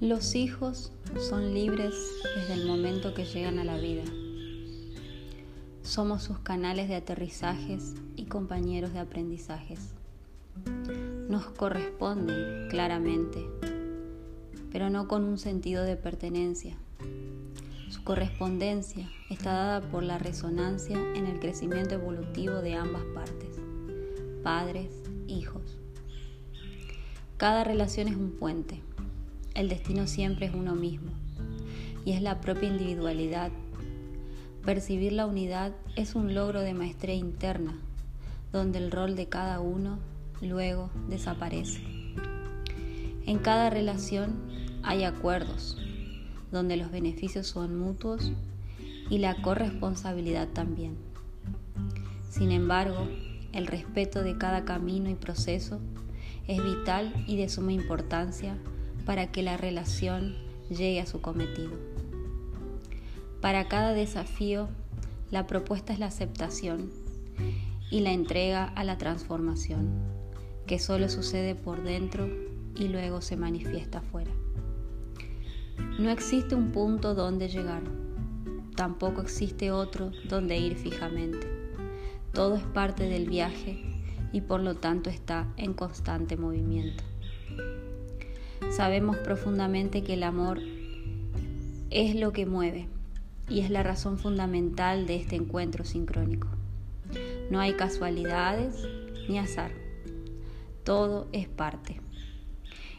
Los hijos son libres desde el momento que llegan a la vida. Somos sus canales de aterrizajes y compañeros de aprendizajes. Nos corresponden claramente, pero no con un sentido de pertenencia. Su correspondencia está dada por la resonancia en el crecimiento evolutivo de ambas partes, padres, hijos. Cada relación es un puente el destino siempre es uno mismo y es la propia individualidad. Percibir la unidad es un logro de maestría interna, donde el rol de cada uno luego desaparece. En cada relación hay acuerdos, donde los beneficios son mutuos y la corresponsabilidad también. Sin embargo, el respeto de cada camino y proceso es vital y de suma importancia para que la relación llegue a su cometido. Para cada desafío, la propuesta es la aceptación y la entrega a la transformación, que solo sucede por dentro y luego se manifiesta afuera. No existe un punto donde llegar, tampoco existe otro donde ir fijamente. Todo es parte del viaje y por lo tanto está en constante movimiento. Sabemos profundamente que el amor es lo que mueve y es la razón fundamental de este encuentro sincrónico. No hay casualidades ni azar. Todo es parte.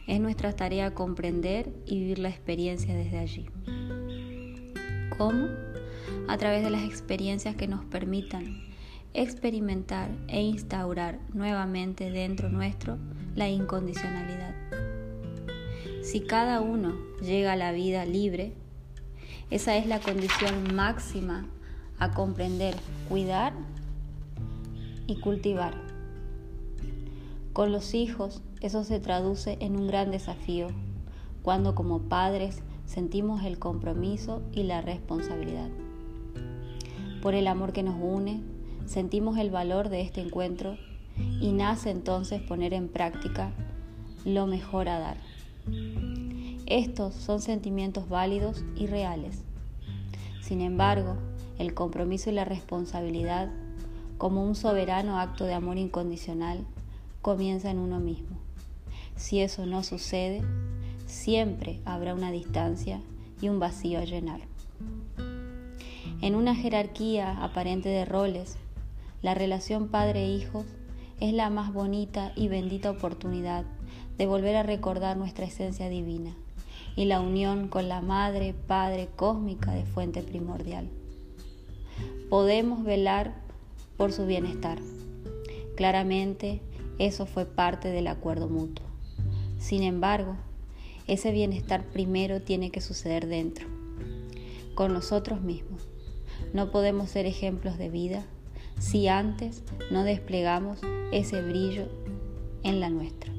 Es nuestra tarea comprender y vivir la experiencia desde allí. ¿Cómo? A través de las experiencias que nos permitan experimentar e instaurar nuevamente dentro nuestro la incondicionalidad. Si cada uno llega a la vida libre, esa es la condición máxima a comprender, cuidar y cultivar. Con los hijos eso se traduce en un gran desafío, cuando como padres sentimos el compromiso y la responsabilidad. Por el amor que nos une, sentimos el valor de este encuentro y nace entonces poner en práctica lo mejor a dar. Estos son sentimientos válidos y reales. Sin embargo, el compromiso y la responsabilidad, como un soberano acto de amor incondicional, comienza en uno mismo. Si eso no sucede, siempre habrá una distancia y un vacío a llenar. En una jerarquía aparente de roles, la relación padre-hijo es la más bonita y bendita oportunidad de volver a recordar nuestra esencia divina y la unión con la Madre, Padre cósmica de fuente primordial. Podemos velar por su bienestar. Claramente, eso fue parte del acuerdo mutuo. Sin embargo, ese bienestar primero tiene que suceder dentro, con nosotros mismos. No podemos ser ejemplos de vida si antes no desplegamos ese brillo en la nuestra.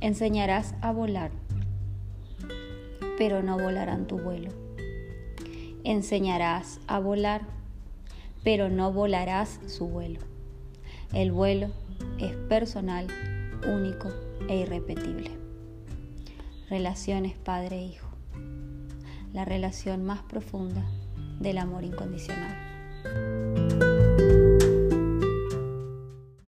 Enseñarás a volar, pero no volarán tu vuelo. Enseñarás a volar, pero no volarás su vuelo. El vuelo es personal, único e irrepetible. Relaciones padre-hijo. La relación más profunda del amor incondicional.